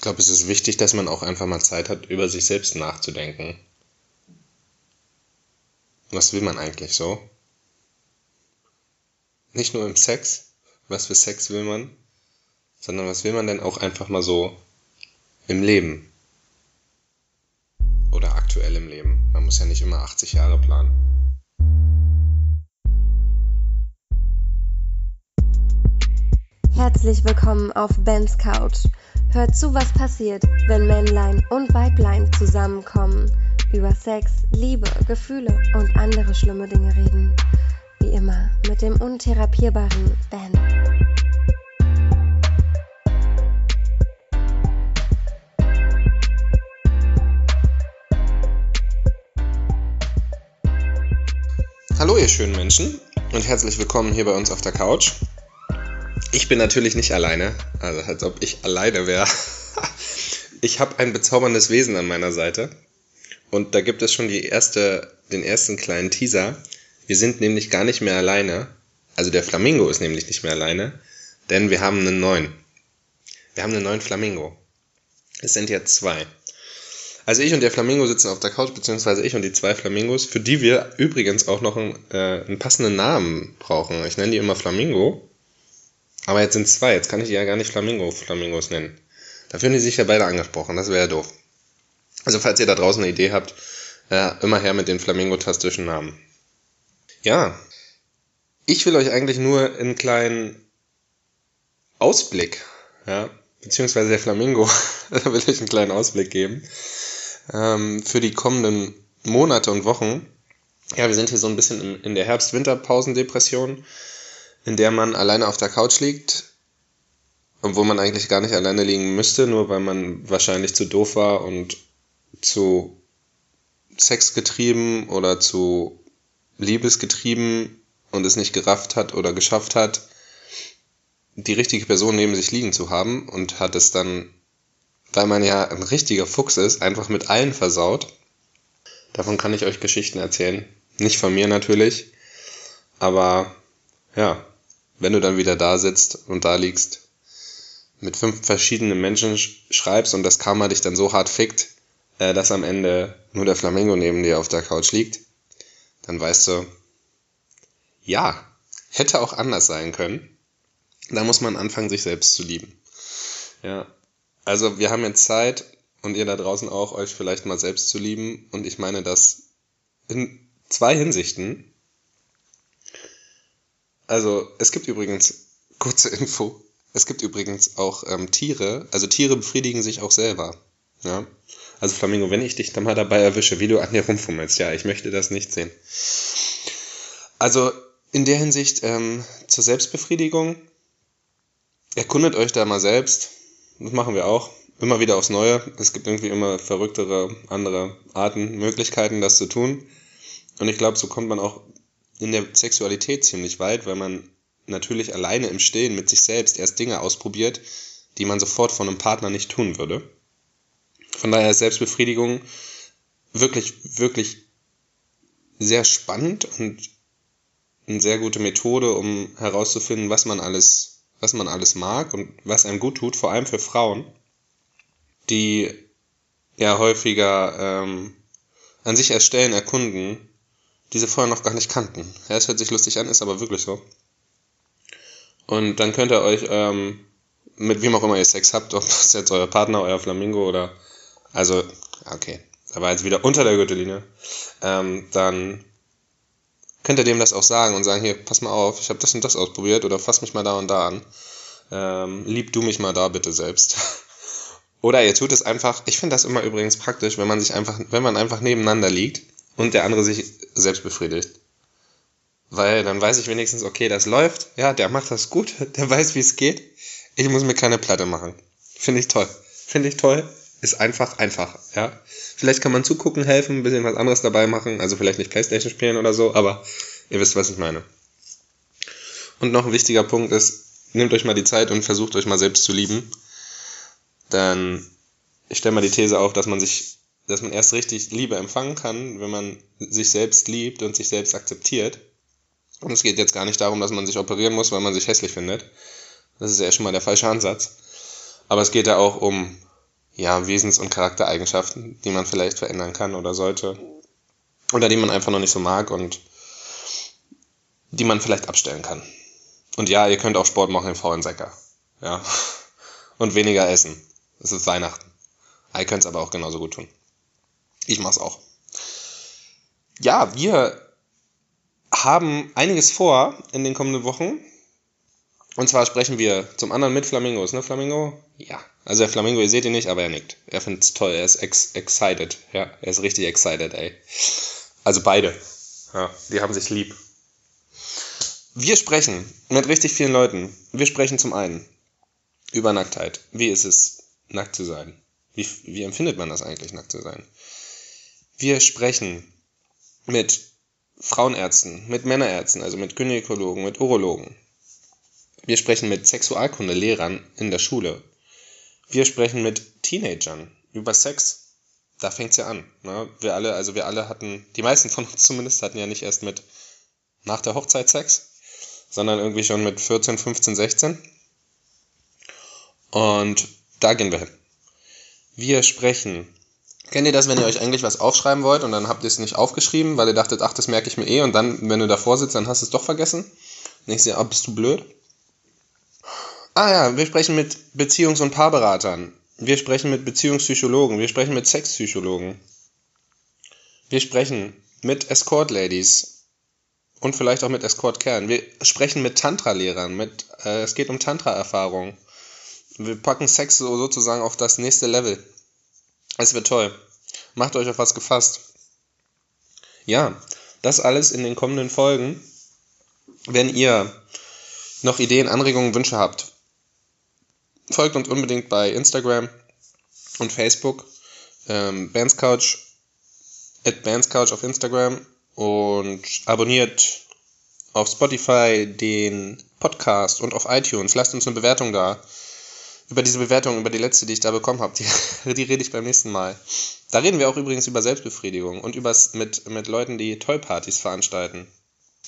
Ich glaube, es ist wichtig, dass man auch einfach mal Zeit hat, über sich selbst nachzudenken. Was will man eigentlich so? Nicht nur im Sex, was für Sex will man, sondern was will man denn auch einfach mal so im Leben? Oder aktuell im Leben. Man muss ja nicht immer 80 Jahre planen. Herzlich willkommen auf Bens Couch. Hört zu, was passiert, wenn Männlein und Weiblein zusammenkommen, über Sex, Liebe, Gefühle und andere schlimme Dinge reden. Wie immer mit dem untherapierbaren Ben. Hallo ihr schönen Menschen und herzlich willkommen hier bei uns auf der Couch. Ich bin natürlich nicht alleine, also als ob ich alleine wäre. Ich habe ein bezauberndes Wesen an meiner Seite und da gibt es schon die erste, den ersten kleinen Teaser. Wir sind nämlich gar nicht mehr alleine. Also der Flamingo ist nämlich nicht mehr alleine, denn wir haben einen neuen. Wir haben einen neuen Flamingo. Es sind jetzt zwei. Also ich und der Flamingo sitzen auf der Couch, beziehungsweise ich und die zwei Flamingos, für die wir übrigens auch noch einen, äh, einen passenden Namen brauchen. Ich nenne die immer Flamingo, aber jetzt sind zwei, jetzt kann ich die ja gar nicht Flamingo Flamingos nennen. Da fühlen die sich ja beide angesprochen, das wäre ja doof. Also falls ihr da draußen eine Idee habt, äh, immer her mit den Flamingo-tastischen Namen. Ja, ich will euch eigentlich nur einen kleinen Ausblick, ja, beziehungsweise der Flamingo, da will ich einen kleinen Ausblick geben, ähm, für die kommenden Monate und Wochen. Ja, wir sind hier so ein bisschen in der Herbst-Winter-Pausendepression, in der man alleine auf der Couch liegt, obwohl man eigentlich gar nicht alleine liegen müsste, nur weil man wahrscheinlich zu doof war und zu sexgetrieben oder zu liebesgetrieben und es nicht gerafft hat oder geschafft hat, die richtige Person neben sich liegen zu haben und hat es dann, weil man ja ein richtiger Fuchs ist, einfach mit allen versaut. Davon kann ich euch Geschichten erzählen. Nicht von mir natürlich, aber ja, wenn du dann wieder da sitzt und da liegst, mit fünf verschiedenen Menschen schreibst und das Karma dich dann so hart fickt, äh, dass am Ende nur der Flamingo neben dir auf der Couch liegt, dann weißt du, ja, hätte auch anders sein können. Da muss man anfangen, sich selbst zu lieben. Ja. Also wir haben jetzt Zeit und ihr da draußen auch, euch vielleicht mal selbst zu lieben. Und ich meine das in zwei Hinsichten. Also es gibt übrigens, kurze Info, es gibt übrigens auch ähm, Tiere, also Tiere befriedigen sich auch selber. Ja. Also Flamingo, wenn ich dich dann mal dabei erwische, wie du an dir rumfummelst, ja, ich möchte das nicht sehen. Also in der Hinsicht ähm, zur Selbstbefriedigung, erkundet euch da mal selbst. Das machen wir auch. Immer wieder aufs Neue. Es gibt irgendwie immer verrücktere, andere Arten, Möglichkeiten, das zu tun. Und ich glaube, so kommt man auch in der Sexualität ziemlich weit, weil man natürlich alleine im Stillen mit sich selbst erst Dinge ausprobiert, die man sofort von einem Partner nicht tun würde. Von daher ist Selbstbefriedigung wirklich, wirklich sehr spannend und eine sehr gute Methode, um herauszufinden, was man alles, was man alles mag und was einem gut tut, vor allem für Frauen, die ja häufiger ähm, an sich erst Stellen erkunden, die sie vorher noch gar nicht kannten. Ja, es hört sich lustig an, ist aber wirklich so. Und dann könnt ihr euch ähm, mit wem auch immer ihr Sex habt, ob das jetzt euer Partner, euer Flamingo oder also, okay, aber jetzt wieder unter der Gürtellinie, ähm, dann könnt ihr dem das auch sagen und sagen, hier, pass mal auf, ich habe das und das ausprobiert oder fass mich mal da und da an. Ähm, lieb du mich mal da bitte selbst. oder ihr tut es einfach, ich finde das immer übrigens praktisch, wenn man sich einfach, wenn man einfach nebeneinander liegt und der andere sich selbst befriedigt. Weil dann weiß ich wenigstens, okay, das läuft, ja, der macht das gut, der weiß, wie es geht. Ich muss mir keine Platte machen. Finde ich toll. Finde ich toll ist einfach einfach, ja. Vielleicht kann man zugucken, helfen, ein bisschen was anderes dabei machen, also vielleicht nicht Playstation spielen oder so, aber ihr wisst, was ich meine. Und noch ein wichtiger Punkt ist, nehmt euch mal die Zeit und versucht euch mal selbst zu lieben. Dann, ich stelle mal die These auf, dass man sich, dass man erst richtig Liebe empfangen kann, wenn man sich selbst liebt und sich selbst akzeptiert. Und es geht jetzt gar nicht darum, dass man sich operieren muss, weil man sich hässlich findet. Das ist ja schon mal der falsche Ansatz. Aber es geht ja auch um ja, Wesens- und Charaktereigenschaften, die man vielleicht verändern kann oder sollte. Oder die man einfach noch nicht so mag und die man vielleicht abstellen kann. Und ja, ihr könnt auch Sport machen im faulen Säcker. Ja. Und weniger essen. Es ist Weihnachten. Ihr könnt es aber auch genauso gut tun. Ich mach's auch. Ja, wir haben einiges vor in den kommenden Wochen. Und zwar sprechen wir zum anderen mit Flamingos, ne, Flamingo? Ja. Also der Flamingo, ihr seht ihn nicht, aber er nickt. Er findet's toll, er ist ex excited. Ja, er ist richtig excited, ey. Also beide. Ja, die haben sich lieb. Wir sprechen mit richtig vielen Leuten. Wir sprechen zum einen über Nacktheit. Wie ist es, nackt zu sein? Wie, wie empfindet man das eigentlich, nackt zu sein? Wir sprechen mit Frauenärzten, mit Männerärzten, also mit Gynäkologen, mit Urologen. Wir sprechen mit Sexualkundelehrern in der Schule. Wir sprechen mit Teenagern über Sex. Da fängt's ja an. Ne? Wir alle, also wir alle hatten, die meisten von uns zumindest hatten ja nicht erst mit nach der Hochzeit Sex, sondern irgendwie schon mit 14, 15, 16. Und da gehen wir hin. Wir sprechen Kennt ihr das, wenn ihr euch eigentlich was aufschreiben wollt und dann habt ihr es nicht aufgeschrieben, weil ihr dachtet, ach, das merke ich mir eh und dann, wenn du davor sitzt, dann hast du es doch vergessen? Und ich sehe, ah, bist du blöd? Ah ja, wir sprechen mit Beziehungs- und Paarberatern. Wir sprechen mit Beziehungspsychologen. Wir sprechen mit Sexpsychologen. Wir sprechen mit Escort-Ladies. Und vielleicht auch mit Escort-Kerlen. Wir sprechen mit Tantra-Lehrern. Mit, äh, es geht um Tantra-Erfahrung. Wir packen Sex so, sozusagen auf das nächste Level. Es wird toll. Macht euch auf was gefasst. Ja, das alles in den kommenden Folgen. Wenn ihr noch Ideen, Anregungen, Wünsche habt, folgt uns unbedingt bei Instagram und Facebook. Ähm, Bandscouch, at Bandscouch auf Instagram und abonniert auf Spotify den Podcast und auf iTunes. Lasst uns eine Bewertung da über diese Bewertung, über die letzte, die ich da bekommen habe, die, die rede ich beim nächsten Mal. Da reden wir auch übrigens über Selbstbefriedigung und übers, mit, mit Leuten, die Tollpartys veranstalten.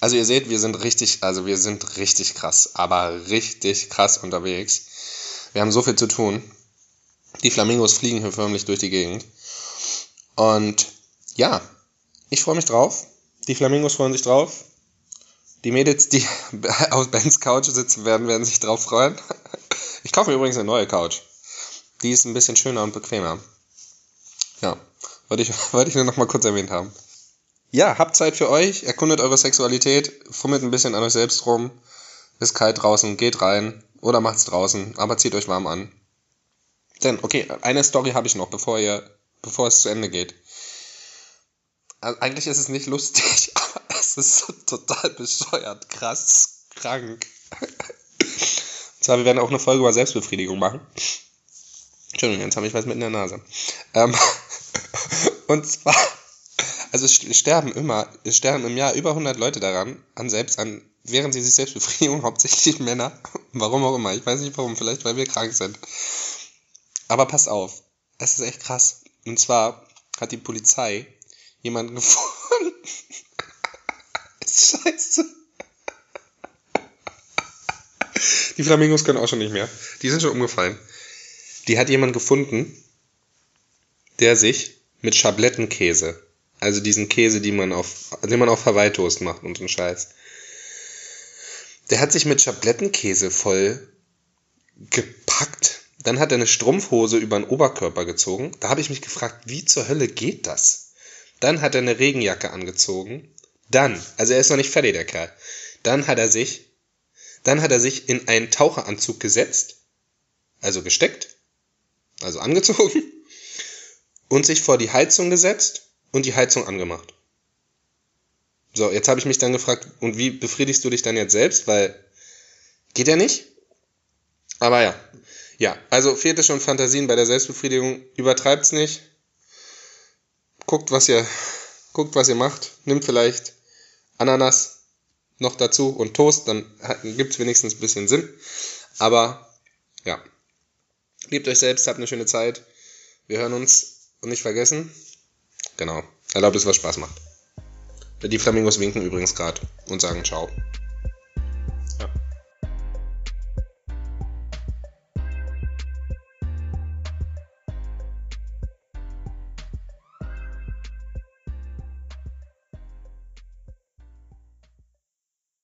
Also ihr seht, wir sind richtig, also wir sind richtig krass, aber richtig krass unterwegs. Wir haben so viel zu tun. Die Flamingos fliegen hier förmlich durch die Gegend. Und ja, ich freue mich drauf. Die Flamingos freuen sich drauf. Die Mädels, die auf Bens Couch sitzen werden, werden sich drauf freuen. Ich kaufe mir übrigens eine neue Couch. Die ist ein bisschen schöner und bequemer. Ja, wollte ich, wollte ich nur noch mal kurz erwähnt haben. Ja, habt Zeit für euch, erkundet eure Sexualität, fummelt ein bisschen an euch selbst rum. Ist kalt draußen, geht rein oder macht's draußen, aber zieht euch warm an. Denn, okay, eine Story habe ich noch, bevor ihr, bevor es zu Ende geht. Also eigentlich ist es nicht lustig, aber es ist total bescheuert, krass, krank. Zwar, wir werden auch eine Folge über Selbstbefriedigung machen. Entschuldigung, jetzt habe ich was mit in der Nase. Ähm, und zwar, also sterben immer, sterben im Jahr über 100 Leute daran, an selbst, an, während sie sich selbst befriedigen, hauptsächlich Männer. Warum auch immer, ich weiß nicht warum, vielleicht weil wir krank sind. Aber passt auf, es ist echt krass. Und zwar hat die Polizei jemanden gefunden. Scheiße. Die Flamingos können auch schon nicht mehr. Die sind schon umgefallen. Die hat jemand gefunden, der sich mit Schablettenkäse, also diesen Käse, den man auf, den man auf Hawaii-Toast macht und so einen Scheiß, der hat sich mit Schablettenkäse voll gepackt. Dann hat er eine Strumpfhose über den Oberkörper gezogen. Da habe ich mich gefragt, wie zur Hölle geht das? Dann hat er eine Regenjacke angezogen. Dann, also er ist noch nicht fertig, der Kerl. Dann hat er sich dann hat er sich in einen Taucheranzug gesetzt, also gesteckt, also angezogen, und sich vor die Heizung gesetzt und die Heizung angemacht. So, jetzt habe ich mich dann gefragt, und wie befriedigst du dich dann jetzt selbst? Weil geht ja nicht. Aber ja. Ja, also fehlt schon Fantasien bei der Selbstbefriedigung. Übertreibt's nicht. Guckt, was ihr, guckt, was ihr macht. Nimmt vielleicht Ananas, noch dazu und Toast, dann gibt es wenigstens ein bisschen Sinn. Aber ja, liebt euch selbst, habt eine schöne Zeit. Wir hören uns und nicht vergessen, genau, erlaubt es, was Spaß macht. Die Flamingos winken übrigens gerade und sagen Ciao.